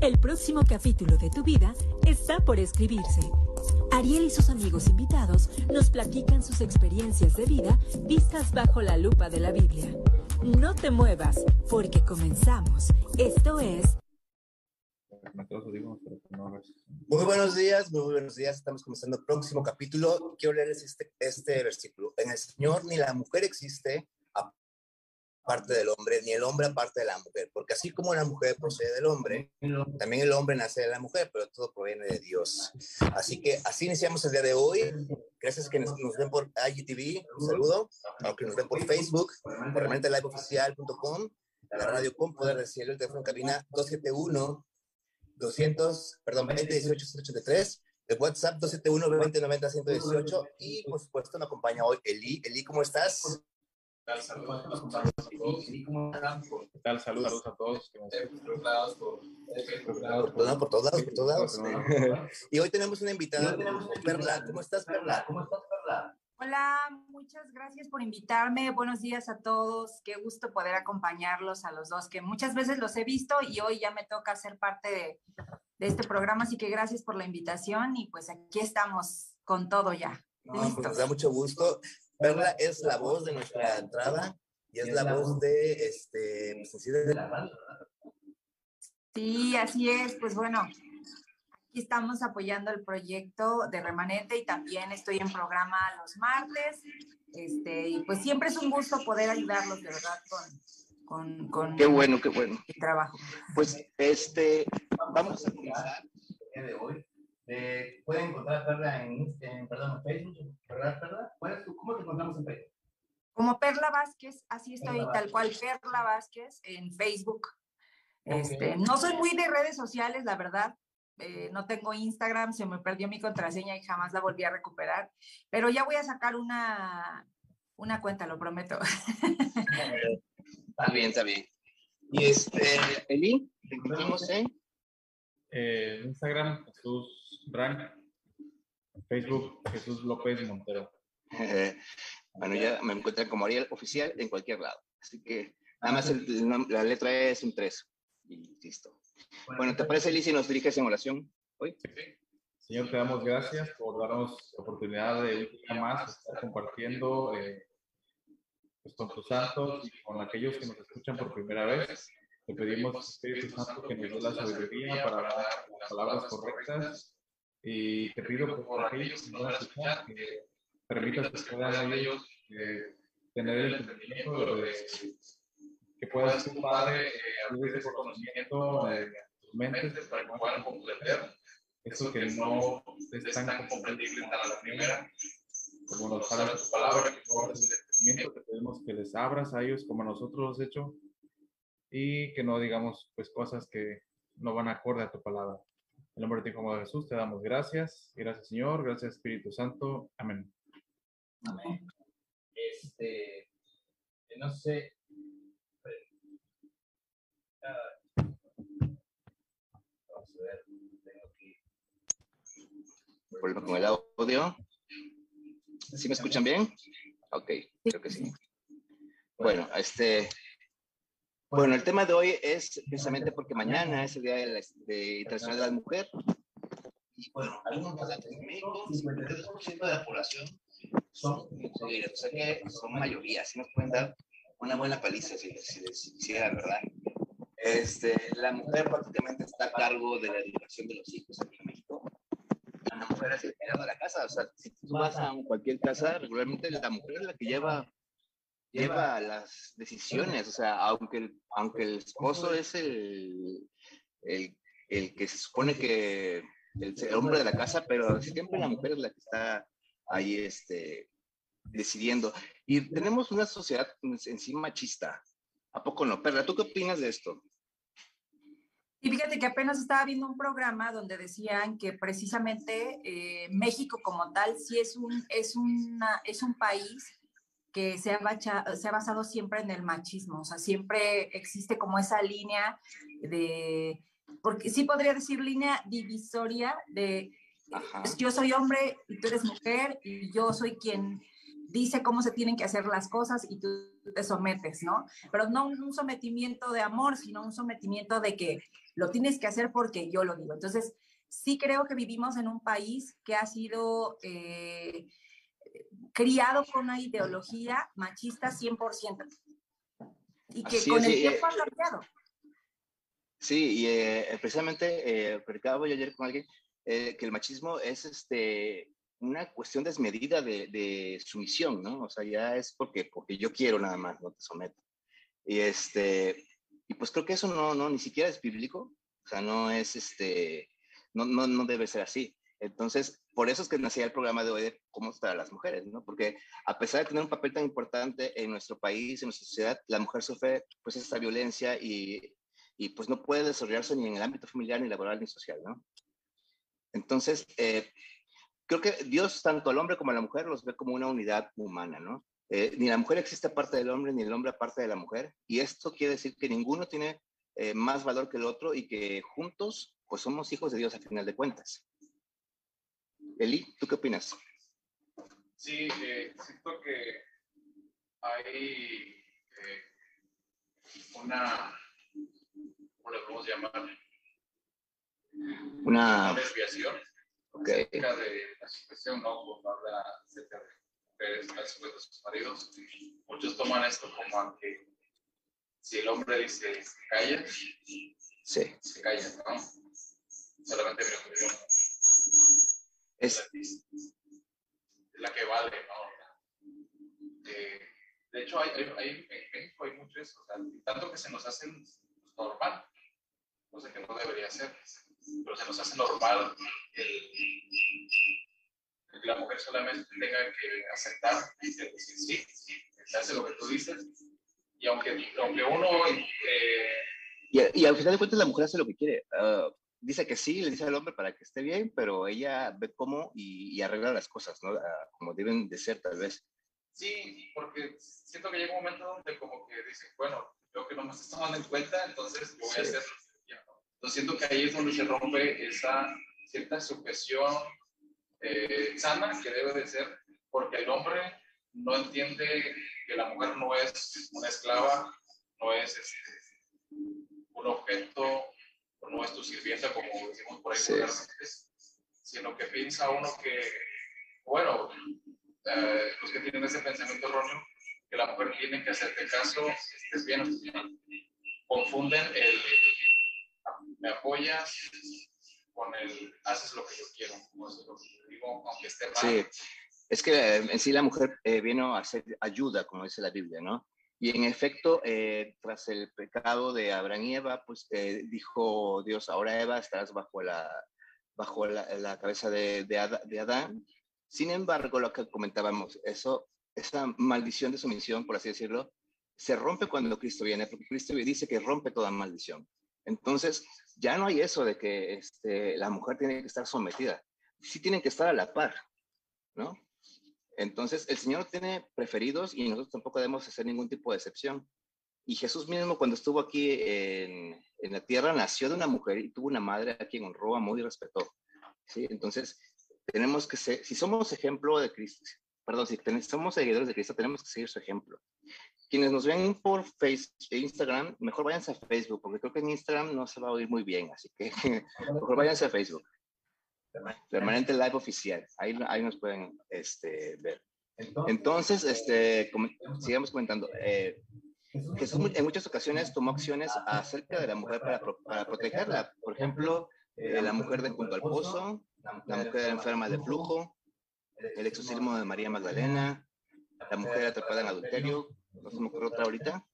El próximo capítulo de tu vida está por escribirse. Ariel y sus amigos invitados nos platican sus experiencias de vida vistas bajo la lupa de la Biblia. No te muevas, porque comenzamos. Esto es... Muy buenos días, muy buenos días. Estamos comenzando el próximo capítulo. Quiero leerles este, este versículo. En el Señor ni la mujer existe, parte del hombre, ni el hombre aparte de la mujer, porque así como la mujer procede del hombre, también el hombre nace de la mujer, pero todo proviene de Dios. Así que así iniciamos el día de hoy. Gracias que nos, ven por IGTV, un saludo, a que nos ven por Facebook, por liveoficial.com, la radio con poder del cielo, el teléfono en cabina 271 200, perdón, 2018 183 de WhatsApp 271 2090 118 y por supuesto me acompaña hoy Eli. Eli, ¿cómo estás? Tal? Saludos a todos. ¿Qué tal? Saludos a todos. Por, por todos lados, por todos lados. y hoy tenemos una invitada, Perla. ¿Cómo estás, Perla? ¿Cómo estás, Perla? Hola, muchas gracias por invitarme. Buenos días a todos. Qué gusto poder acompañarlos a los dos, que muchas veces los he visto y hoy ya me toca ser parte de, de este programa. Así que gracias por la invitación y pues aquí estamos con todo ya. Pues nos da mucho gusto. Perla es la voz de nuestra entrada y es la voz de este pues, de la banda. Sí, así es. Pues bueno, aquí estamos apoyando el proyecto de Remanente y también estoy en programa los martes. Este, y pues siempre es un gusto poder ayudarlos de verdad con, con, qué bueno, qué bueno. El trabajo. Pues este, vamos a comenzar el día de hoy eh, pueden encontrar Perla en, en, perdón, Facebook, ¿verdad, Perla? ¿Cómo te encontramos en Facebook? Como Perla Vázquez, así estoy, tal cual, Perla Vázquez en Facebook. Este, no soy muy de redes sociales, la verdad. Eh, no tengo Instagram, se me perdió mi contraseña y jamás la volví a recuperar. Pero ya voy a sacar una, una cuenta, lo prometo. Está bien, está bien. Y este, Eli, ¿te encontramos en? Eh, Instagram, Jesús Rank, Facebook, Jesús López Montero. bueno, ya me encuentran como Ariel Oficial en cualquier lado. Así que nada más la letra E es un 3. Y listo. Bueno, ¿te parece, Liz, si nos diriges en oración hoy? Señor, te damos gracias por darnos la oportunidad de un día más estar compartiendo eh, pues, con tus santos y con aquellos que nos escuchan por primera vez. Te pedimos, Espíritu Santo, que nos dé la sabiduría para hablar las palabras correctas. Y te pido por aquellos que no escuchar que permitas que puedan ellos eh, tener el entendimiento de que puedas tu Padre abrir ese conocimiento de tus mentes para que puedan comprender eso que no es tan comprendible a la primera. Como nos habla tu palabra, que por el entendimiento te pedimos que les abras a ellos como nosotros has hecho y que no digamos pues cosas que no van acorde a tu palabra. En el nombre de como de Jesús te damos gracias. Gracias, Señor. Gracias, Espíritu Santo. Amén. Amén. Este, no sé. Vamos a ver. Tengo que. Vuelvo con el audio. ¿Sí me escuchan bien? Ok, creo que sí. Bueno, este, bueno, el tema de hoy es precisamente porque mañana es el Día de Internacional de la Mujer. Y bueno, algunos datos en México, 52% de la población son mujeres, o sea que son mayoría, si nos pueden dar una buena paliza si, si les hiciera, ¿verdad? Este, la mujer prácticamente está a cargo de la educación de los hijos aquí en México. La mujer es el de la casa, o sea, si tú vas a cualquier casa, regularmente la mujer es la que lleva lleva las decisiones, o sea, aunque el, aunque el esposo es el, el, el que se supone que el, hombre de la casa, pero siempre la mujer es la que está ahí este, decidiendo. Y tenemos una sociedad en sí machista. ¿A poco no? Perla, ¿tú qué opinas de esto? Y fíjate que apenas estaba viendo un programa donde decían que precisamente eh, México como tal sí es un, es, una, es un país que se ha, se ha basado siempre en el machismo, o sea, siempre existe como esa línea de, porque sí podría decir línea divisoria de yo soy hombre y tú eres mujer y yo soy quien dice cómo se tienen que hacer las cosas y tú te sometes, ¿no? Pero no un sometimiento de amor, sino un sometimiento de que lo tienes que hacer porque yo lo digo. Entonces, sí creo que vivimos en un país que ha sido eh, criado con una ideología machista 100% y que con el tiempo ha cambiado. Sí, y eh, precisamente eh, yo ayer con alguien eh, que el machismo es este, una cuestión desmedida de, de, sumisión, ¿no? O sea, ya es porque, porque yo quiero nada más, no te someto. Y, este, y pues creo que eso no, no, ni siquiera es bíblico, o sea, no es, este, no, no, no debe ser así. Entonces, por eso es que nacía el programa de hoy de cómo estar las mujeres, ¿no? Porque a pesar de tener un papel tan importante en nuestro país, en nuestra sociedad, la mujer sufre pues esta violencia y y pues no puede desarrollarse ni en el ámbito familiar, ni laboral, ni social, ¿no? Entonces, eh, creo que Dios, tanto al hombre como a la mujer, los ve como una unidad humana, ¿no? Eh, ni la mujer existe aparte del hombre, ni el hombre aparte de la mujer, y esto quiere decir que ninguno tiene eh, más valor que el otro y que juntos, pues somos hijos de Dios a final de cuentas. Eli, ¿tú qué opinas? Sí, siento que hay una le podemos llamar? Una, desviación okay. acerca de la situación, ¿no? Habla acerca de mujeres de sus maridos. Muchos toman esto como que si el hombre dice calla, sí. se calla, ¿no? Solamente opinión. Es, es la que vale, ¿no? Eh, de hecho, hay, hay, en México hay mucho eso, o sea, tanto que se nos hacen normal cosa que no debería ser, pero se nos hace normal el, que la mujer solamente tenga que aceptar y decir sí, se hace lo que tú dices, y aunque, aunque uno... Eh, y, y, al final de cuentas la mujer hace lo que quiere. Uh, dice que sí, le dice al hombre para que esté bien, pero ella ve cómo y, y arregla las cosas, ¿no? Uh, como deben de ser, tal vez. Sí, porque siento que llega un momento donde como que dice, bueno, yo que no me estás tomando en cuenta, entonces voy sí. a hacer entonces siento que ahí es donde se rompe esa cierta sujeción eh, sana que debe de ser, porque el hombre no entiende que la mujer no es una esclava, no es este, un objeto, no es tu sirvienta, como decimos por ahí, sí. sino que piensa uno que, bueno, eh, los que tienen ese pensamiento erróneo, que la mujer tiene que hacerte caso, estés bien o estés confunden el me apoyas con el haces lo que yo quiero, como es lo que digo, aunque esté mal. Sí, es que eh, en sí la mujer eh, vino a hacer ayuda, como dice la Biblia, ¿no? Y en efecto, eh, tras el pecado de Abraham y Eva, pues eh, dijo Dios, ahora Eva estarás bajo la, bajo la, la cabeza de, de, de, Adán. Sin embargo, lo que comentábamos, eso, esa maldición de sumisión, por así decirlo, se rompe cuando Cristo viene, porque Cristo dice que rompe toda maldición. Entonces, ya no hay eso de que este, la mujer tiene que estar sometida. Sí tienen que estar a la par, ¿no? Entonces, el Señor tiene preferidos y nosotros tampoco debemos hacer ningún tipo de excepción. Y Jesús mismo, cuando estuvo aquí en, la tierra, nació de una mujer y tuvo una madre a quien honró, amó y respetó. ¿sí? Entonces, tenemos que ser, si somos ejemplo de Cristo, perdón, si somos seguidores de Cristo, tenemos que seguir su ejemplo quienes nos ven por Facebook, Instagram, mejor váyanse a Facebook, porque creo que en Instagram no se va a oír muy bien, así que mejor váyanse a Facebook. Permanente Live Oficial, ahí, ahí nos pueden este, ver. Entonces, este, com sigamos comentando. Eh, Jesús en muchas ocasiones tomó acciones acerca de la mujer para, para protegerla. Por ejemplo, eh, la mujer de junto al pozo, la mujer enferma de flujo, el exorcismo de María Magdalena, la mujer atrapada en adulterio, no se me ocurre otra ahorita.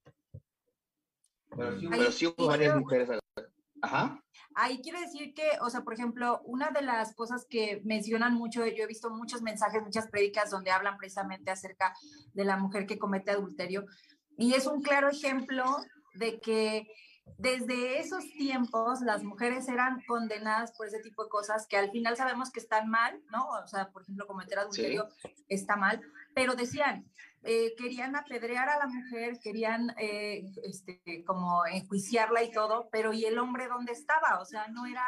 Pero sí, pero sí hubo varias mujeres. Ajá. Ahí quiero decir que, o sea, por ejemplo, una de las cosas que mencionan mucho, yo he visto muchos mensajes, muchas prédicas donde hablan precisamente acerca de la mujer que comete adulterio. Y es un claro ejemplo de que desde esos tiempos las mujeres eran condenadas por ese tipo de cosas que al final sabemos que están mal, ¿no? O sea, por ejemplo, cometer adulterio sí. está mal, pero decían, eh, querían apedrear a la mujer, querían eh, este, como enjuiciarla y todo, pero ¿y el hombre dónde estaba? O sea, no era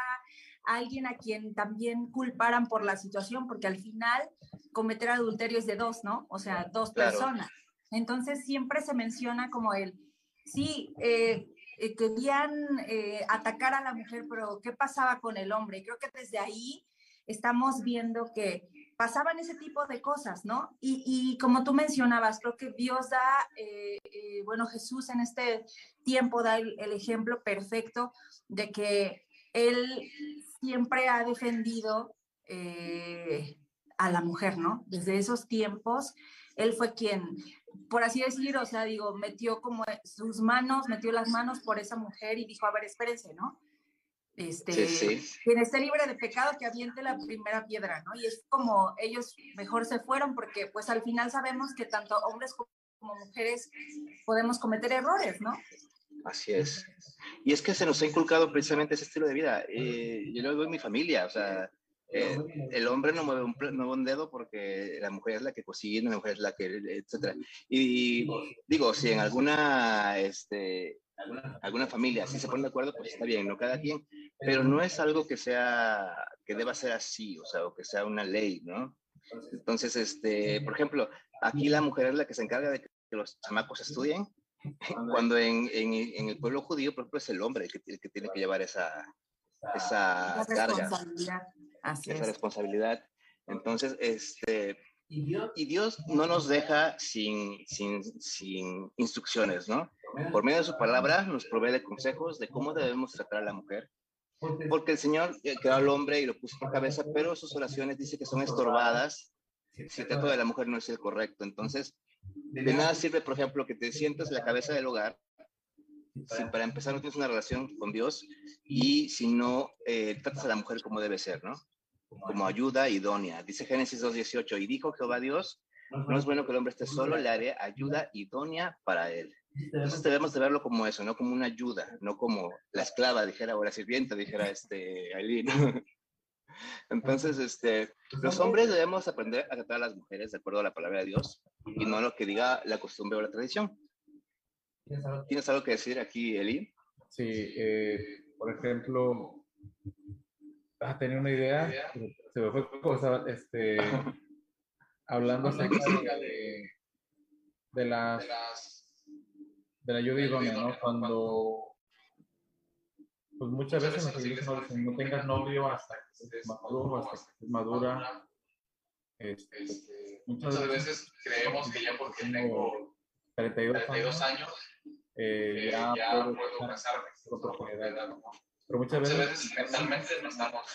alguien a quien también culparan por la situación, porque al final cometer adulterio es de dos, ¿no? O sea, dos claro. personas. Entonces siempre se menciona como el, sí, eh, eh, querían eh, atacar a la mujer, pero ¿qué pasaba con el hombre? Creo que desde ahí estamos viendo que pasaban ese tipo de cosas, ¿no? Y, como tú mencionabas, creo que Dios da, eh, bueno, Jesús en este tiempo da el, ejemplo perfecto de que Él siempre ha defendido a la mujer, ¿no? Desde esos tiempos, Él fue quien por así decir, o sea, digo, metió como sus manos, metió las manos por esa mujer y dijo, a ver, espérense, ¿no? Este, quien esté libre de pecado, que aviente la primera piedra, ¿no? Y es como ellos mejor se fueron, porque pues al final sabemos que tanto hombres como mujeres podemos cometer errores, ¿no? Así es. Y es que se nos ha inculcado precisamente ese estilo de vida. Eh, yo lo veo en mi familia, o sea, eh, el hombre no mueve, un, no un dedo porque la mujer es la que cocina, la mujer es la que, etcétera. Y, digo, si en alguna, este, alguna familia sí se pone de acuerdo, pues está bien, no cada quien, pero no es algo que sea, que deba ser así, o sea, o que sea una ley, ¿no? Entonces, este, por ejemplo, aquí la mujer es la que se encarga de que los chamacos estudien, cuando en, en, en el pueblo judío, por ejemplo, es el hombre el que, el que tiene que llevar esa, esa carga esa responsabilidad. Entonces, este, y Dios no nos deja sin, sin, sin, instrucciones, ¿no? Por medio de su palabra nos provee de consejos de cómo debemos tratar a la mujer. Porque el Señor eh, creó al hombre y lo puso por cabeza, pero sus oraciones dice que son estorbadas si el trato de la mujer no es el correcto. Entonces, de nada sirve, por ejemplo, que te sientas en la cabeza del hogar si para empezar no tienes una relación con Dios y si no eh, tratas a la mujer como debe ser, ¿no? como ayuda idónea. Dice Génesis 2.18, y dijo Jehová Dios, no es bueno que el hombre esté solo, le haré ayuda idónea para él. Entonces debemos de verlo como eso, no como una ayuda, no como la esclava, dijera, o la sirvienta, dijera este Aileen. Entonces, este, los hombres debemos aprender a tratar a las mujeres de acuerdo a la palabra de Dios y no lo que diga la costumbre o la tradición. ¿Tienes algo que decir aquí, Eli? Sí, eh, por ejemplo, a tener una idea, se me fue cosa, este, hablando acerca de, de las de la ayuda idónea, ¿no? Cuando pues muchas veces nos dicen, no, tengas novio hasta que estés maduro, hasta que estés madura. Este, este, muchas veces creemos que ya porque tengo 32, años, eh, ya, ya puedo casarme con oportunidad, ¿no? Pero muchas, veces, mentalmente no estamos.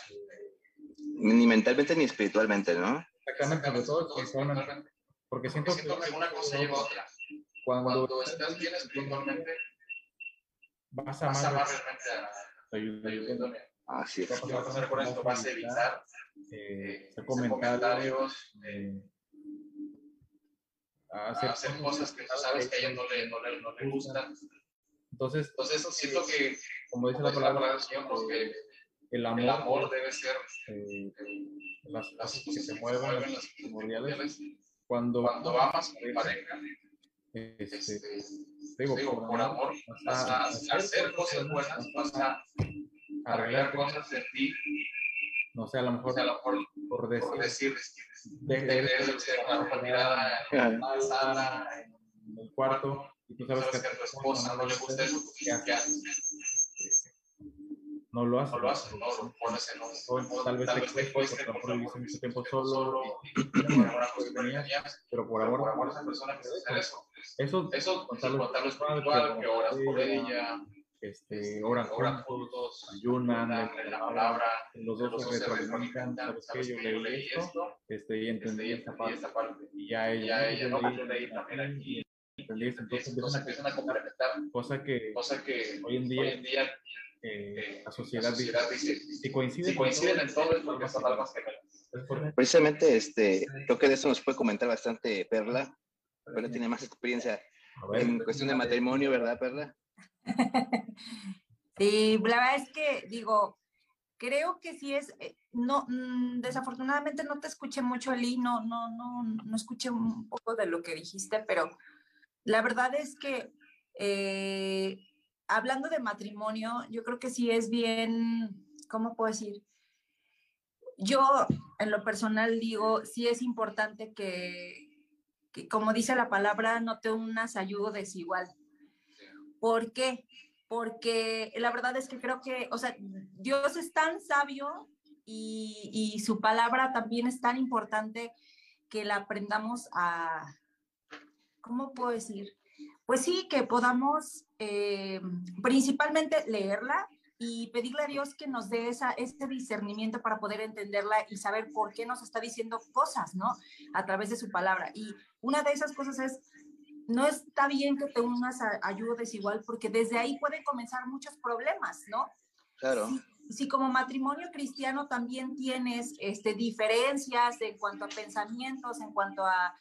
Ni mentalmente ni espiritualmente, ¿no? Exactamente, sobre todo espiritualmente. Porque siento, que, una cosa lleva a otra. Cuando, estás bien espiritualmente, vas a amar realmente a ayuda. Así es. Vas a pasar por esto, vas a evitar eh, hacer comentarios, eh, hacer, hacer cosas que tú sabes que a ella no le, no le, no le gustan. Entonces, Entonces siento que como dice la palabra del porque el amor, el amor debe ser eh, las cosas que se mueven, las primordiales. Cuando, cuando amas a tu pareja, este, este, digo, digo, por, amor, vas a, hacer cosas buenas, vas a arreglar cosas de ti. No sé, a lo mejor, a lo mejor por decir, por decir de, de, de, ser una mirada en el cuarto y tú sabes que a tu esposa no le gusta eso, ¿qué haces? no lo hace. No lo hace, no lo pones en un... Tal vez te cueste porque a lo mejor viviste mucho tiempo solo, pero por amor a esa persona que hacer eso. Eso, eso contarlo es padre, que oras por ella, este, oran juntos, ayunan, la palabra, los dos se retroalimentan, sabes que yo leí esto, este, y entendí esta parte, y ya ella, yo leí también aquí, entonces empiezan a complementar, cosa que, cosa que hoy en día, hoy en día eh, la, sociedad la sociedad, dice, si coinciden, coinciden en todo es porque son almas gemelas. Precisamente, este, creo que de eso nos puede comentar bastante Perla. Perla tiene más experiencia en cuestión de matrimonio, ¿verdad, Perla? Sí, la verdad es que, digo, creo que sí es, eh, no, mm, desafortunadamente no te escuché mucho, Eli, no, no, no, no escuché un poco de lo que dijiste, pero la verdad es que eh, hablando de matrimonio, yo creo que sí es bien, ¿cómo puedo decir? Yo en lo personal digo, sí es importante que, como dice la palabra, no te unas a yugo desigual. ¿Por qué? porque la verdad es que creo que, o sea, Dios es tan sabio y, y su palabra también es tan importante que la aprendamos a, ¿cómo puedo decir? Pues sí, que podamos eh, principalmente leerla y pedirle a Dios que nos dé esa, ese discernimiento para poder entenderla y saber por qué nos está diciendo cosas, ¿no? A través de su palabra. Y una de esas cosas es, no está bien que te unas a ayuda desigual porque desde ahí pueden comenzar muchos problemas, ¿no? Claro. Si, como matrimonio cristiano también tienes este, diferencias en cuanto a pensamientos, en cuanto a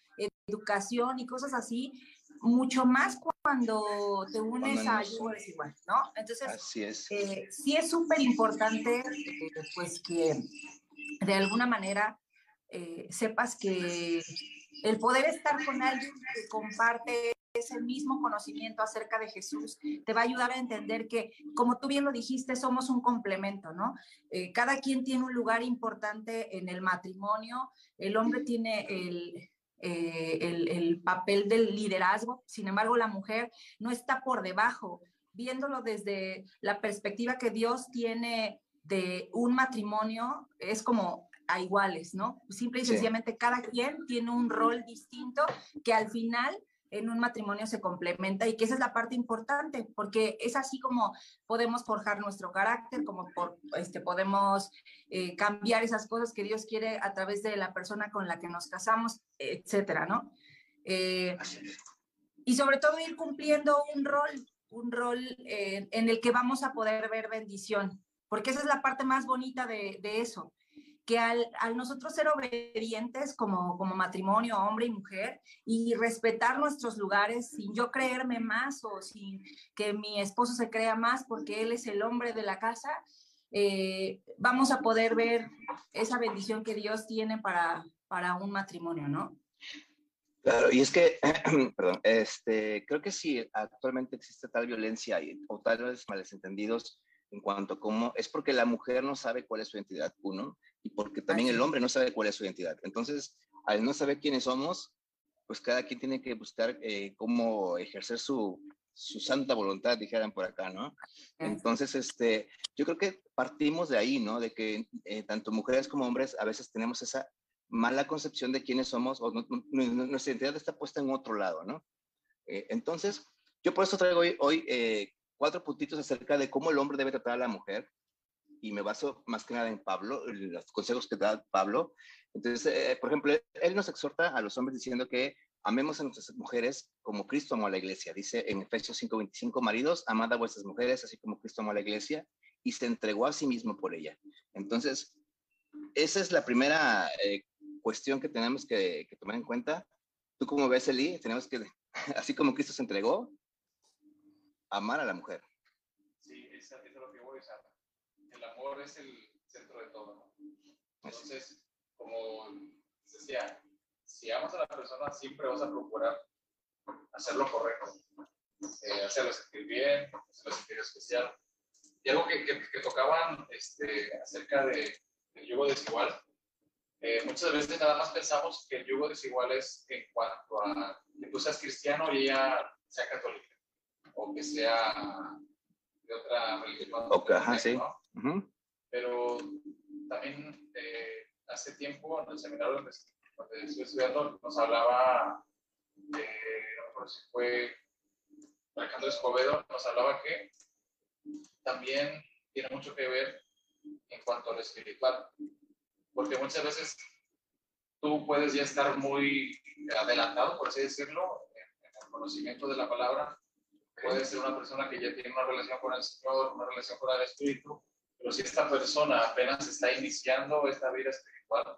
educación y cosas así, mucho más cuando te unes a ayuda desigual, ¿no? Entonces, Así es. Eh, sí es súper importante, eh, pues que de alguna manera eh, sepas que el poder estar con alguien que comparte ese mismo conocimiento acerca de Jesús te va a ayudar a entender que, como tú bien lo dijiste, somos un complemento, ¿no? cada quien tiene un lugar importante en el matrimonio, el hombre tiene el, eh, el, papel del liderazgo. Sin embargo, la mujer no está por debajo. Viéndolo desde la perspectiva que Dios tiene de un matrimonio, es como a iguales, ¿no? Simple y sencillamente cada quien tiene un rol distinto que al final en un matrimonio se complementa y que esa es la parte importante, porque es así como podemos forjar nuestro carácter, como por, este, podemos eh, cambiar esas cosas que Dios quiere a través de la persona con la que nos casamos, etcétera, ¿no? Eh, y sobre todo ir cumpliendo un rol, un rol eh, en el que vamos a poder ver bendición, porque esa es la parte más bonita de, de eso que al, nosotros ser obedientes como, como matrimonio, hombre y mujer, y respetar nuestros lugares sin yo creerme más o sin que mi esposo se crea más porque él es el hombre de la casa, eh, vamos a poder ver esa bendición que Dios tiene para, para un matrimonio, ¿no? Claro, y es que, perdón, este, creo que sí, actualmente existe tal violencia y, o tales malentendidos en cuanto a cómo, es porque la mujer no sabe cuál es su identidad, uno, y porque también el hombre no sabe cuál es su identidad. Entonces, al no saber quiénes somos, pues cada quien tiene que buscar eh, cómo ejercer su, su santa voluntad, dijeran por acá, ¿no? Entonces, este, yo creo que partimos de ahí, ¿no? De que eh, tanto mujeres como hombres a veces tenemos esa mala concepción de quiénes somos o nuestra identidad está puesta en otro lado, ¿no? Eh, entonces, yo por eso traigo hoy, hoy cuatro puntitos acerca de cómo el hombre debe tratar a la mujer y me baso más que nada en Pablo, los consejos que da Pablo. Entonces, eh, por ejemplo, él nos exhorta a los hombres diciendo que amemos a nuestras mujeres como Cristo amó a la iglesia. Dice en Efesios 5:25, maridos, amad a vuestras mujeres así como Cristo amó a la iglesia y se entregó a sí mismo por ella. Entonces, esa es la primera eh, cuestión que tenemos que, que, tomar en cuenta. Tú como ves, Eli, tenemos que, así como Cristo se entregó, amar a la mujer. Sí, eso es lo que voy a usar el amor es el centro de todo. Entonces, como decía, si amas a la persona, siempre vas a procurar hacer lo correcto, eh, hacerlo sentir bien, hacerlo sentir especial. Y algo que, que, tocaban este, acerca de, del yugo desigual, eh, muchas veces nada más pensamos que el yugo desigual es en cuanto a que tú seas cristiano y ella sea católica, o que sea de otra religión. Okay, ajá, sí. Pero también eh, hace tiempo en el seminario donde, estoy estudiando nos hablaba, no me acuerdo si fue Alejandro Escobedo, nos hablaba que también tiene mucho que ver en cuanto a lo espiritual. Porque muchas veces tú puedes ya estar muy adelantado, por así decirlo, en, en el conocimiento de la palabra, puede ser una persona que ya tiene una relación con el Señor, una relación con el Espíritu, pero si esta persona apenas está iniciando esta vida espiritual,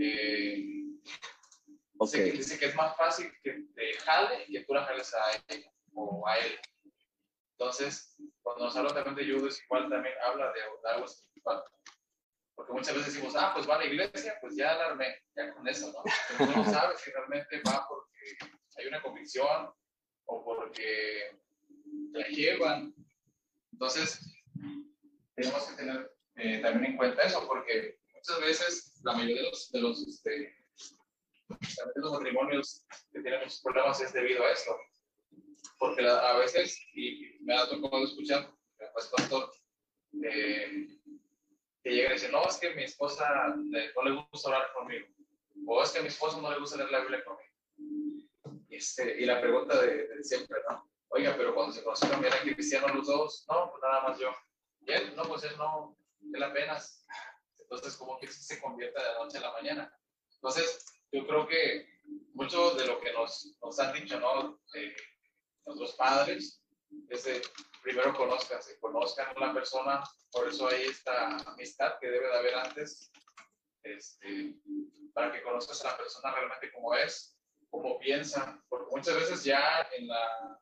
eh, okay. dice, que es más fácil que te jale que tú la jales a ella o a él. Entonces, cuando nos habla también de Judas, igual también habla de, algo espiritual. Porque muchas veces decimos, ah, pues va a la iglesia, pues ya la armé, ya con eso, ¿no? Pero no sabes si realmente va porque hay una convicción, o porque la llevan. Entonces, tenemos que tener eh, también en cuenta eso, porque muchas veces la mayoría de los, de los, este, de los matrimonios que tienen muchos problemas es debido a esto. porque a veces, y me ha tocado escuchar, pues pastor, eh, que llega y dice, no, es que mi esposa no le gusta hablar conmigo, o es que mi esposo no le gusta leer la Biblia conmigo. Este, y la pregunta de, siempre, ¿no? Oiga, pero cuando se conocieron, ¿eran cristianos los dos? No, pues nada más yo. Y él, no, pues él no, él apenas. Entonces, como que se convierte de la noche a la mañana. Entonces, yo creo que mucho de lo que nos, nos han dicho, ¿no? Eh, nuestros padres, es primero conozcan, se conozcan a la persona, por eso hay esta amistad que debe de haber antes, este, para que conozcas a la persona realmente como es, como piensa, porque muchas veces ya en, la,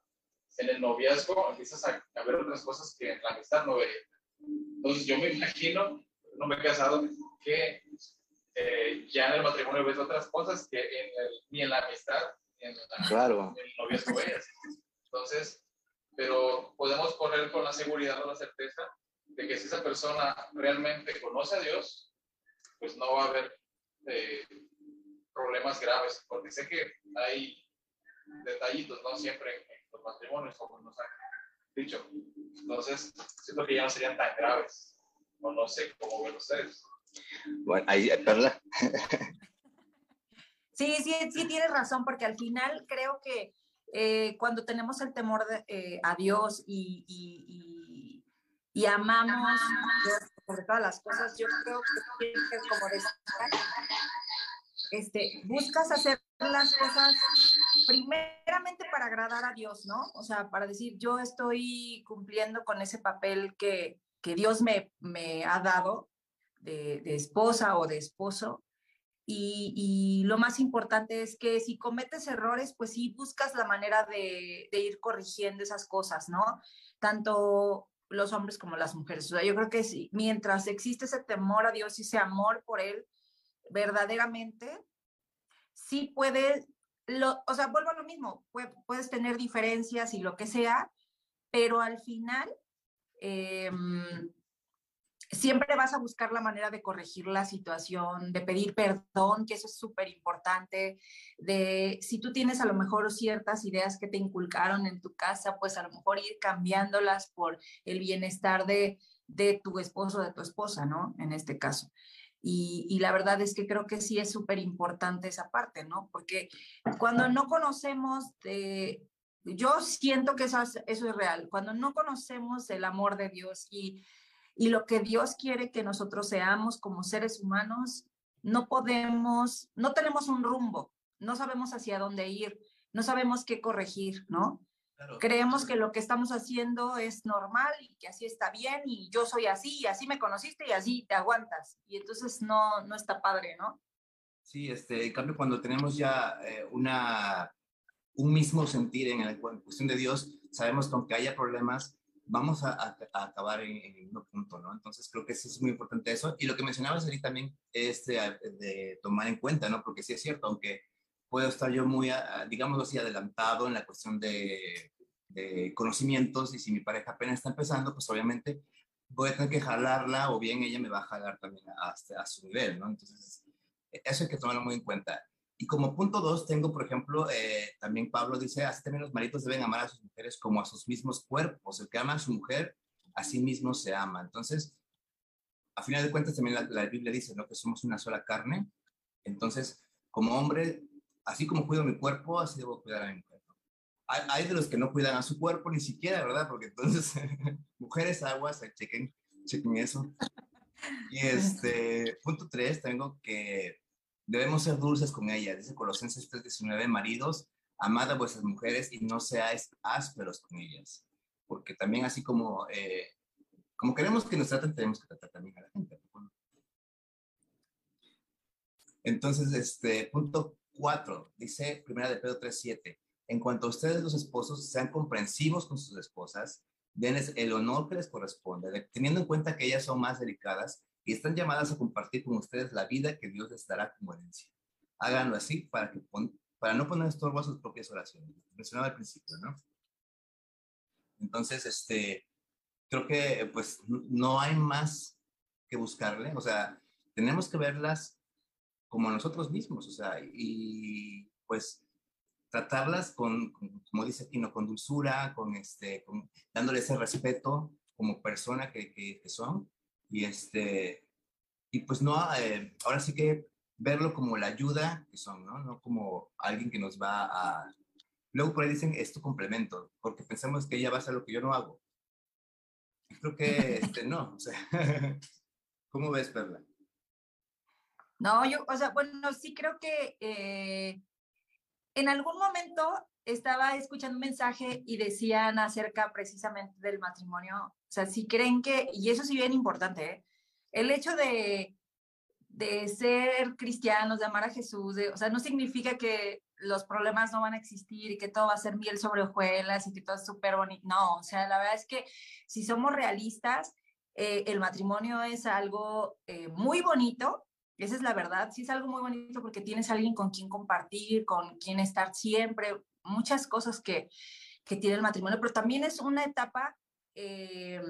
en el noviazgo empiezas a, ver otras cosas que en la amistad no veía. Entonces yo me imagino, no me he casado, que eh, ya en el matrimonio ves otras cosas que en el, ni en la amistad, en, claro. en el noviazgo ves. Entonces, pero podemos correr con la seguridad o la certeza de que si esa persona realmente conoce a Dios, pues no va a haber eh, problemas graves, porque sé que hay detallitos, ¿no? Siempre en, los matrimonios, como nos han dicho. Entonces, siento que ya no serían tan graves, o no sé cómo ven ustedes. Bueno, ahí, Perla. Sí, sí, sí, tienes razón, porque al final creo que eh, cuando tenemos el temor de, eh, a Dios y, y, y, amamos sobre todas las cosas, yo creo que, como decía, este, buscas hacer las cosas primeramente para agradar a Dios, ¿no? O sea, para decir, yo estoy cumpliendo con ese papel que, que Dios me, me ha dado de, de esposa o de esposo y, lo más importante es que si cometes errores, pues sí buscas la manera de, ir corrigiendo esas cosas, ¿no? Tanto los hombres como las mujeres. O sea, yo creo que sí, mientras existe ese temor a Dios y ese amor por Él, verdaderamente, sí puedes, lo, o sea, vuelvo a lo mismo, puedes tener diferencias y lo que sea, pero al final, eh, siempre vas a buscar la manera de corregir la situación, de pedir perdón, que eso es súper importante, de si tú tienes a lo mejor ciertas ideas que te inculcaron en tu casa, pues a lo mejor ir cambiándolas por el bienestar de, de tu esposo, de tu esposa, ¿no? En este caso. Y, la verdad es que creo que sí es súper importante esa parte, ¿no? Porque cuando no conocemos. Yo siento que eso eso es real. Cuando no conocemos el amor de Dios y y lo que Dios quiere que nosotros seamos como seres humanos, no podemos, no tenemos un rumbo, no sabemos hacia dónde ir, no sabemos qué corregir, ¿no? Creemos que lo que estamos haciendo es normal y que así está bien y yo soy así y así me conociste y así te aguantas. Y entonces no, no está padre, ¿no? Sí, este, en cambio cuando tenemos ya eh, una, un mismo sentir en, la cuestión de Dios, sabemos que aunque haya problemas, vamos a, acabar en, un punto, ¿no? Entonces creo que eso es muy importante eso. Y lo que mencionabas ahorita también es de, tomar en cuenta, ¿no? Porque sí es cierto, aunque puedo estar yo muy, digamos así, adelantado en la cuestión de, conocimientos y si mi pareja apenas está empezando, pues obviamente voy a tener que jalarla o bien ella me va a jalar también a su nivel, ¿no? Entonces, eso hay que tomarlo muy en cuenta. Y como punto dos, tengo, por ejemplo, eh, también Pablo dice, así también los maridos deben amar a sus mujeres como a sus mismos cuerpos. El que ama a su mujer, a sí mismo se ama. Entonces, a final de cuentas, también la, Biblia dice, ¿no? Que somos una sola carne. Entonces, como hombre, así como cuido mi cuerpo, así debo cuidar a mi mujer. Hay, hay, de los que no cuidan a su cuerpo ni siquiera, ¿verdad? Porque entonces, mujeres aguas, chequen, chequen eso. Y este, punto tres, tengo que Debemos ser dulces con ellas, dice Colosenses 3:19, maridos, amad a vuestras mujeres y no seáis ásperos con ellas, porque también así como, eh, como queremos que nos traten, tenemos que tratar también a la gente. Entonces, este punto 4, dice Primera de Pedro 3:7, en cuanto a ustedes los esposos sean comprensivos con sus esposas, denles el honor que les corresponde, teniendo en cuenta que ellas son más delicadas y están llamadas a compartir con ustedes la vida que Dios les dará como herencia. Háganlo así para, que para no poner estorbo a sus propias oraciones. Mencionaba al principio, ¿no? Entonces, este, creo que pues no hay más que buscarle, o sea, tenemos que verlas como nosotros mismos, o sea, y pues tratarlas con, como dice aquí, ¿no? con dulzura, con este, con, dándole ese respeto como persona que, que, son. Y, este, y pues no, eh, ahora sí que verlo como la ayuda que son, ¿no? No como alguien que nos va a... Luego por ahí dicen, es tu complemento, porque pensamos que ella va a hacer lo que yo no hago. Creo que este, no, o sea, ¿cómo ves, Perla? No, yo, o sea, bueno, sí creo que eh, en algún momento estaba escuchando un mensaje y decían acerca precisamente del matrimonio, o sea, si creen que, y eso sí bien importante, ¿eh? el hecho de, de ser cristianos, de amar a Jesús, o sea, no significa que los problemas no van a existir y que todo va a ser miel sobre hojuelas y que todo es súper bonito. No, o sea, la verdad es que si somos realistas, eh, el matrimonio es algo muy bonito, esa es la verdad, sí es algo muy bonito porque tienes alguien con quien compartir, con quien estar siempre, muchas cosas que, que tiene el matrimonio, pero también es una etapa eh,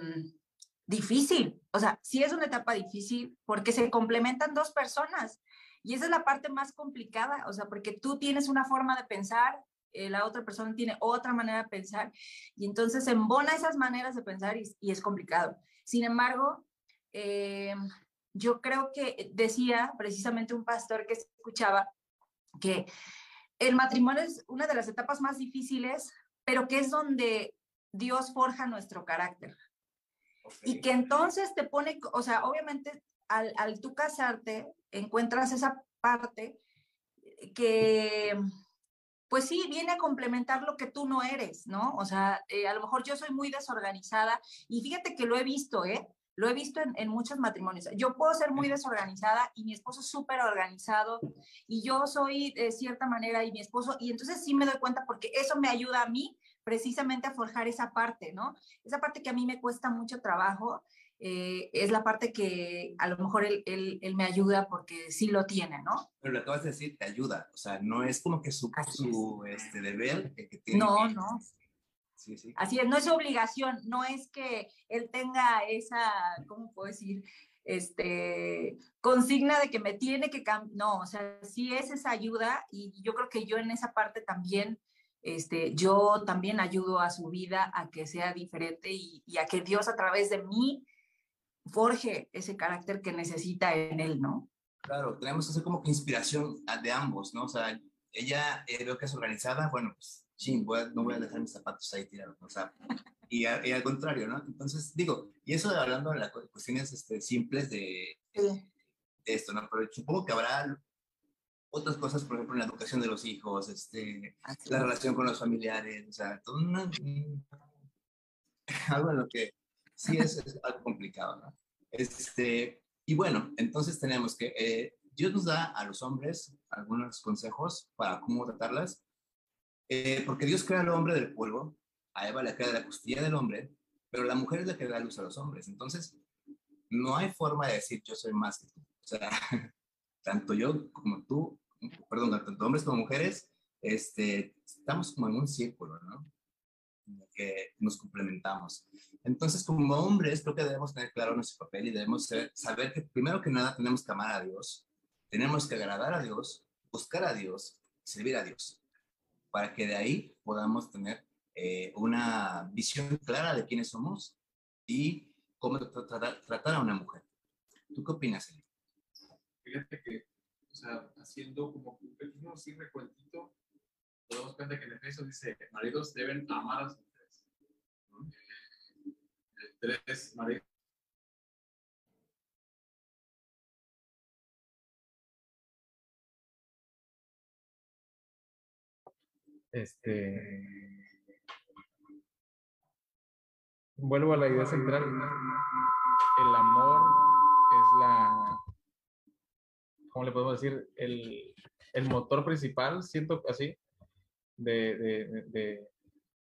difícil, o sea, sí es una etapa difícil porque se complementan dos personas y esa es la parte más complicada, o sea, porque tú tienes una forma de pensar, eh, la otra persona tiene otra manera de pensar y entonces embona esas maneras de pensar y, es complicado. Sin embargo, eh, yo creo que decía precisamente un pastor que escuchaba que el matrimonio es una de las etapas más difíciles, pero que es donde Dios forja nuestro carácter. Y que entonces te pone, o sea, obviamente al, al tú casarte, encuentras esa parte que, pues sí, viene a complementar lo que tú no eres, ¿no? O sea, eh, a lo mejor yo soy muy desorganizada y fíjate que lo he visto, ¿eh? Lo he visto en, en, muchos matrimonios. Yo puedo ser muy desorganizada y mi esposo es súper organizado y yo soy de cierta manera y mi esposo, y entonces sí me doy cuenta porque eso me ayuda a mí precisamente a forjar esa parte, ¿no? Esa parte que a mí me cuesta mucho trabajo eh, es la parte que a lo mejor él, él, él, me ayuda porque sí lo tiene, ¿no? Pero lo que vas a decir, te ayuda, o sea, no es como que su, su este, deber que, tiene. No, no. Sí, sí. Así es, no es obligación, no es que él tenga esa, ¿cómo puedo decir? Este, consigna de que me tiene que cambiar, no, o sea, sí es esa ayuda y yo creo que yo en esa parte también este, yo también ayudo a su vida a que sea diferente y, y, a que Dios a través de mí forje ese carácter que necesita en él, ¿no? Claro, tenemos que hacer como que inspiración de ambos, ¿no? O sea, ella veo que es organizada, bueno, pues, no voy a dejar mis zapatos ahí tirados, o sea, y, al contrario, ¿no? Entonces, digo, y eso hablando de las cuestiones este, simples de, de, esto, ¿no? Pero supongo que habrá otras cosas, por ejemplo, en la educación de los hijos, este, la relación con los familiares, o sea, todo algo en lo que sí es, algo complicado, ¿no? Este, y bueno, entonces tenemos que, eh, Dios nos da a los hombres algunos consejos para cómo tratarlas, eh, porque Dios crea al hombre del polvo, a Eva le crea de la costilla del hombre, pero la mujer es la que da luz a los hombres. Entonces, no hay forma de decir yo soy más que tú. O sea, tanto yo como tú, perdón, tanto hombres como mujeres, este, estamos como en un círculo, ¿no? que nos complementamos. Entonces, como hombres, creo que debemos tener claro nuestro papel y debemos saber que primero que nada tenemos que amar a Dios, tenemos que agradar a Dios, buscar a Dios, servir a Dios, para que de ahí podamos tener eh, una visión clara de quiénes somos y cómo tratar, tratar a una mujer. ¿Tú qué opinas, Eli? Fíjate que, o sea, haciendo como un pequeño así recuentito, nos cuenta que en Efesios dice, maridos deben amar a sus mujeres. Eh, tres, maridos. Este. Vuelvo a la idea central. El amor es la. ¿Cómo le podemos decir? El, el motor principal, siento así, de, de,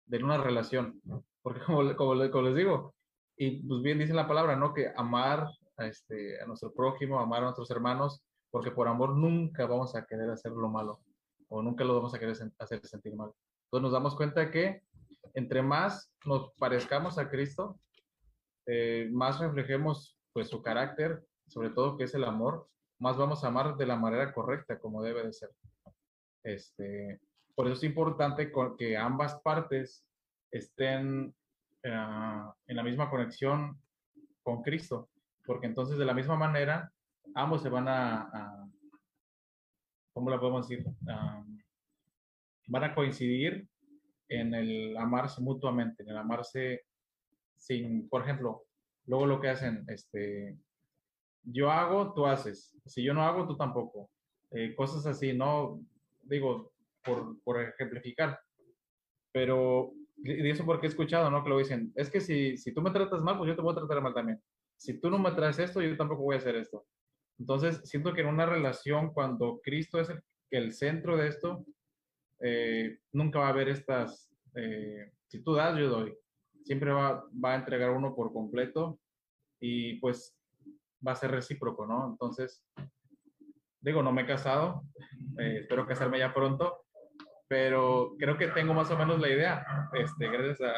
de, una relación. Porque como, como, les digo, y pues bien dice la palabra, ¿no? Que amar a, este, a nuestro prójimo, amar a nuestros hermanos, porque por amor nunca vamos a querer hacer lo malo o nunca lo vamos a querer hacer sentir mal. Entonces nos damos cuenta que entre más nos parezcamos a Cristo, eh, más reflejemos pues su carácter, sobre todo que es el amor, más vamos a amar de la manera correcta como debe de ser. Este, por eso es importante que ambas partes estén eh, en la misma conexión con Cristo, porque entonces de la misma manera ambos se van a, ¿cómo la podemos decir? van a coincidir en el amarse mutuamente, en el amarse sin, por ejemplo, luego lo que hacen, este, yo hago, tú haces, si yo no hago, tú tampoco, eh, cosas así, no, digo, por, por ejemplificar, pero y eso porque he escuchado, ¿no? Que lo dicen, es que si, si tú me tratas mal, pues yo te voy a tratar mal también. Si tú no me traes esto, yo tampoco voy a hacer esto. Entonces, siento que en una relación, cuando Cristo es el, el centro de esto, eh, nunca va a haber estas, eh, si tú das, yo doy. Siempre va, va a entregar uno por completo y pues va a ser recíproco, ¿no? Entonces, digo, no me he casado, eh, espero casarme ya pronto, pero creo que tengo más o menos la idea, este, gracias a,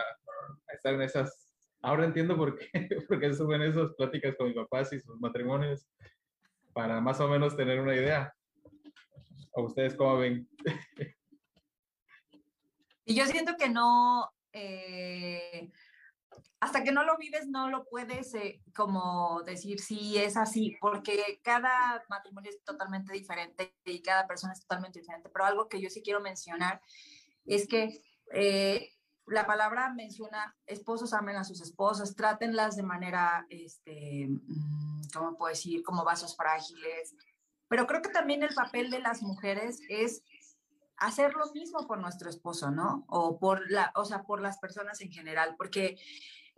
estar en esas. Ahora entiendo por qué, porque suben esas pláticas con mis papás y sus matrimonios, para más o menos tener una idea. ¿A ustedes cómo ven? Y yo siento que no, eh, hasta que no lo vives, no lo puedes eh, como decir si es así, porque cada matrimonio es totalmente diferente y cada persona es totalmente diferente. Pero algo que yo sí quiero mencionar es que eh, la palabra menciona esposos amen a sus esposas, trátenlas de manera, este, mm, ¿cómo puedo decir? Como vasos frágiles. Pero creo que también el papel de las mujeres es hacer lo mismo por nuestro esposo, ¿no? O por la, o sea, por las personas en general, porque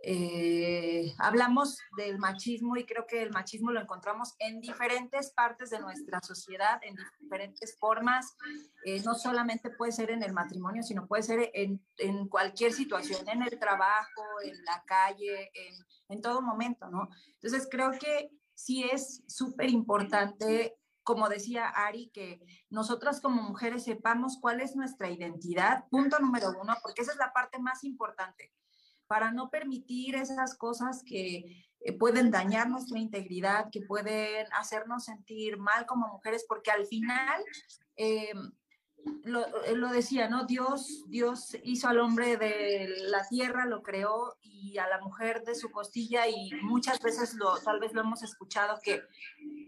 eh, hablamos del machismo y creo que el machismo lo encontramos en diferentes partes de nuestra sociedad, en diferentes formas. Eh, no solamente puede ser en el matrimonio, sino puede ser en, en cualquier situación, en el trabajo, en la calle, en, en todo momento, ¿no? Entonces creo que sí es súper importante como decía Ari, que nosotras como mujeres sepamos cuál es nuestra identidad, punto número uno, porque esa es la parte más importante para no permitir esas cosas que eh, pueden dañar nuestra integridad, que pueden hacernos sentir mal como mujeres, porque al final eh, lo, eh, lo, decía, ¿no? Dios, Dios hizo al hombre de la tierra, lo creó y a la mujer de su costilla y muchas veces lo, tal vez lo hemos escuchado que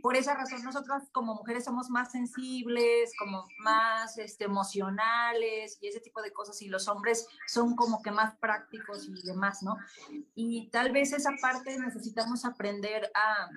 por esa razón nosotras como mujeres somos más sensibles, como más este, emocionales y ese tipo de cosas y los hombres son como que más prácticos y demás, ¿no? Y tal vez esa parte necesitamos aprender a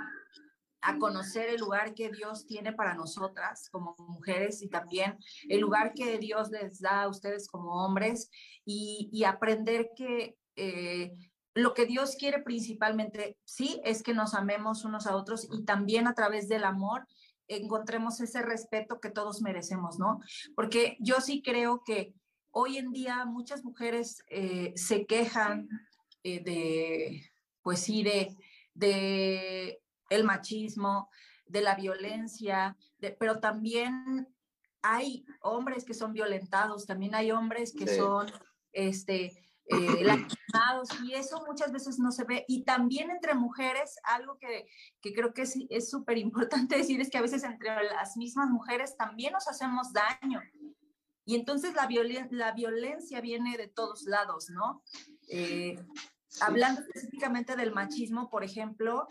a conocer el lugar que Dios tiene para nosotras como mujeres y también el lugar que Dios les da a ustedes como hombres y, aprender que eh, lo que Dios quiere principalmente, sí, es que nos amemos unos a otros y también a través del amor encontremos ese respeto que todos merecemos, ¿no? Porque yo sí creo que hoy en día muchas mujeres eh, se quejan eh, de, pues sí, de, de el machismo, de la violencia, pero también hay hombres que son violentados, también hay hombres que son este, eh, lastimados y eso muchas veces no se ve. Y también entre mujeres, algo que, que creo que es súper importante decir es que a veces entre las mismas mujeres también nos hacemos daño. Y entonces la, la violencia viene de todos lados, ¿no? Eh, hablando específicamente del machismo, por ejemplo,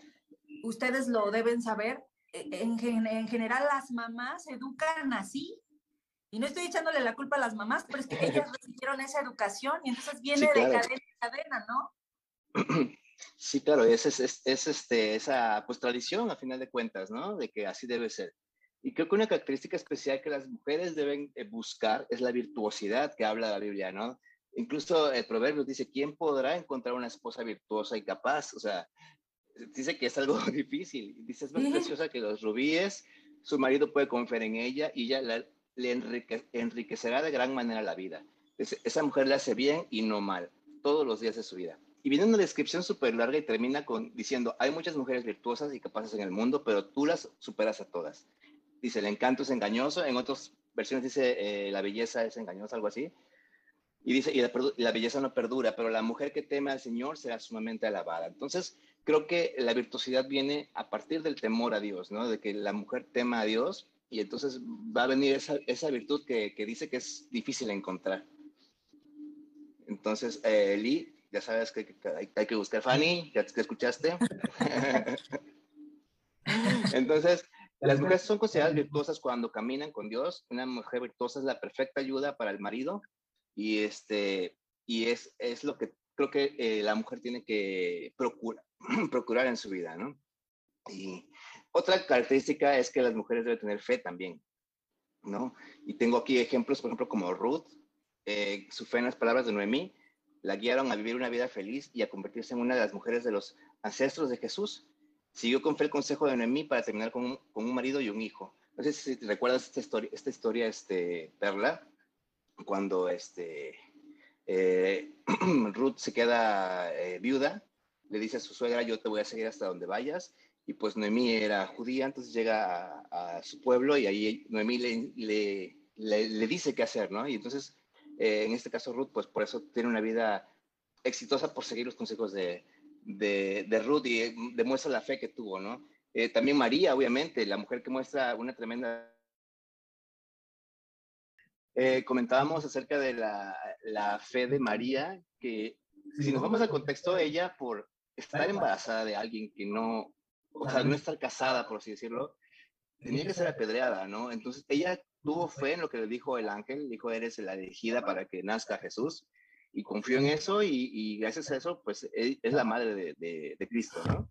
ustedes lo deben saber, e, en, en, general las mamás educan así. Y no estoy echándole la culpa a las mamás, pero es que ellas recibieron esa educación y entonces viene de cadena en cadena, ¿no? Sí, claro, es, es, es, este, esa pues, tradición a final de cuentas, ¿no? De que así debe ser. Y creo que una característica especial que las mujeres deben eh, buscar es la virtuosidad que habla la Biblia, ¿no? Incluso el proverbio dice, ¿quién podrá encontrar una esposa virtuosa y capaz? O sea, dice que es algo difícil. Dice, es más preciosa que los rubíes, su marido puede confiar en ella y ella le enriquecerá de gran manera la vida. esa mujer le hace bien y no mal, todos los días de su vida. Y viene una descripción súper larga y termina con diciendo, hay muchas mujeres virtuosas y capaces en el mundo, pero tú las superas a todas. Dice, el encanto es engañoso, en otras versiones dice, eh, la belleza es engañosa, algo así. Y dice, y la, la, belleza no perdura, pero la mujer que teme al Señor será sumamente alabada. Entonces, creo que la virtuosidad viene a partir del temor a Dios, ¿no? De que la mujer tema a Dios y entonces va a venir esa, esa virtud que, que, dice que es difícil encontrar. Entonces, eh, ya sabes que, hay, que buscar Fanny, ya te escuchaste. entonces, las mujeres son consideradas virtuosas cuando caminan con Dios. Una mujer virtuosa es la perfecta ayuda para el marido y, este, y es, es lo que creo que eh, la mujer tiene que procurar, procurar en su vida, ¿no? Y otra característica es que las mujeres deben tener fe también, ¿no? Y tengo aquí ejemplos, por ejemplo, como Ruth, eh, su fe en las palabras de Noemí, la guiaron a vivir una vida feliz y a convertirse en una de las mujeres de los ancestros de Jesús. Siguió con fe el consejo de Noemí para terminar con un, con un marido y un hijo. No sé si te recuerdas esta historia, esta historia este, Perla, cuando este, eh, Ruth se queda eh, viuda, le dice a su suegra, yo te voy a seguir hasta donde vayas, y pues Noemí era judía, entonces llega a, su pueblo y ahí Noemí le, le, dice qué hacer, ¿no? Y entonces, eh, en este caso Ruth, pues por eso tiene una vida exitosa por seguir los consejos de, de, Ruth y demuestra la fe que tuvo, ¿no? también María, obviamente, la mujer que muestra una tremenda eh, comentábamos acerca de la, fe de María, que si nos vamos al contexto, ella por estar embarazada de alguien que no, o sea, no estar casada, por así decirlo, tenía que ser apedreada, ¿no? Entonces ella tuvo fe en lo que le dijo el ángel, dijo, eres la elegida para que nazca Jesús, y confió en eso, y, gracias a eso, pues e, es la madre de, de, de, Cristo, ¿no?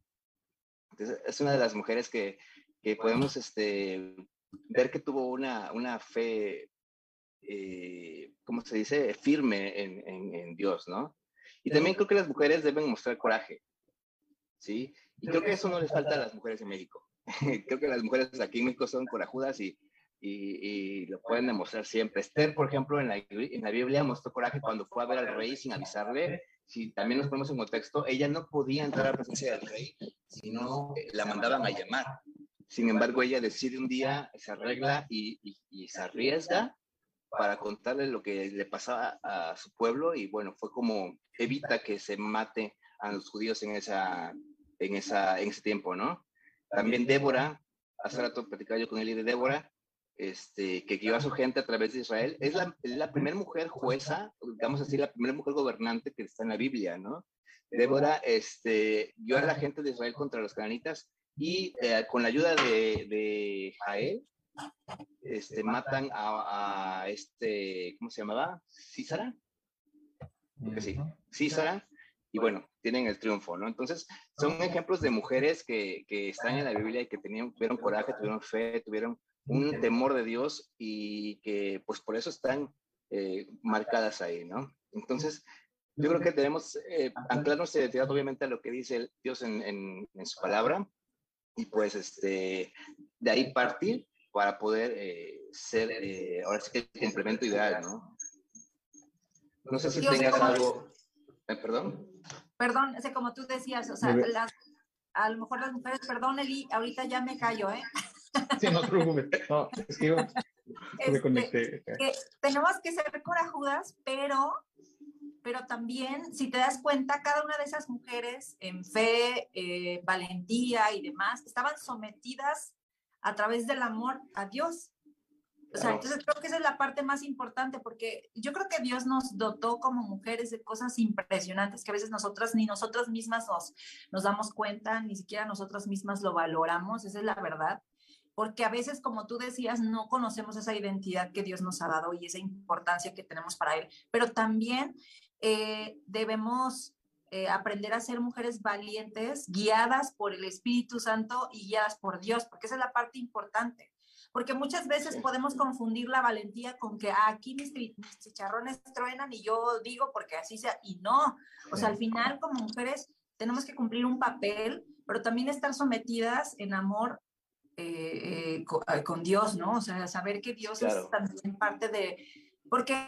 Entonces es una de las mujeres que, que podemos este, ver que tuvo una, una fe eh, ¿cómo se dice?, firme en, en, Dios, ¿no? Y también creo que las mujeres deben mostrar coraje, ¿sí? Y creo que eso no les falta a las mujeres en México. creo que las mujeres aquí en México son corajudas y, y, lo pueden demostrar siempre. Esther, por ejemplo, en la, en la Biblia mostró coraje cuando fue a ver al rey sin avisarle. Si también nos ponemos en contexto, ella no podía entrar a la presencia del rey, sino la mandaban a llamar. Sin embargo, ella decide un día, se arregla y, y se arriesga para contarle lo que le pasaba a su pueblo y bueno, fue como evita que se mate a los judíos en, esa, en, esa, en ese tiempo, ¿no? También Débora, hace rato platicaba yo con y de Débora, este, que guió a su gente a través de Israel, es la, la primera mujer jueza, digamos así, la primera mujer gobernante que está en la Biblia, ¿no? Débora este, guió a la gente de Israel contra los cananitas y eh, con la ayuda de, de Jael, este, matan a, este, ¿cómo se llamaba? ¿Císara? sí, Císara. Y bueno, tienen el triunfo, ¿no? Entonces, son ejemplos de mujeres que, que están en la Biblia y que tenían, tuvieron coraje, tuvieron fe, tuvieron un temor de Dios y que pues por eso están eh, marcadas ahí, ¿no? Entonces, yo creo que debemos eh, anclarnos identidad obviamente a lo que dice Dios en, en, en, su palabra y pues este, de ahí partir para poder eh, ser, eh, ahora sí que el complemento ideal, ¿no? No sé si tengas algo, eh, perdón. Perdón, o como tú decías, o sea, las, a lo mejor las mujeres, perdón Eli, ahorita ya me callo, ¿eh? Sí, no te preocupes, no, es que me conecté. Que tenemos que ser corajudas, pero pero también, si te das cuenta, cada una de esas mujeres en fe, eh, valentía y demás, estaban sometidas a través del amor a Dios. O sea, entonces creo que esa es la parte más importante porque yo creo que Dios nos dotó como mujeres de cosas impresionantes que a veces nosotras ni nosotras mismas nos, nos damos cuenta, ni siquiera nosotras mismas lo valoramos, esa es la verdad. Porque a veces, como tú decías, no conocemos esa identidad que Dios nos ha dado y esa importancia que tenemos para Él. Pero también eh, debemos eh, aprender a ser mujeres valientes, guiadas por el Espíritu Santo y guiadas por Dios, porque esa es la parte importante. Porque muchas veces podemos confundir la valentía con que ah, aquí mis, chicharrones truenan y yo digo porque así sea, y no. O sea, al final como mujeres tenemos que cumplir un papel, pero también estar sometidas en amor eh, con, Dios, ¿no? O sea, saber que Dios es también parte de, porque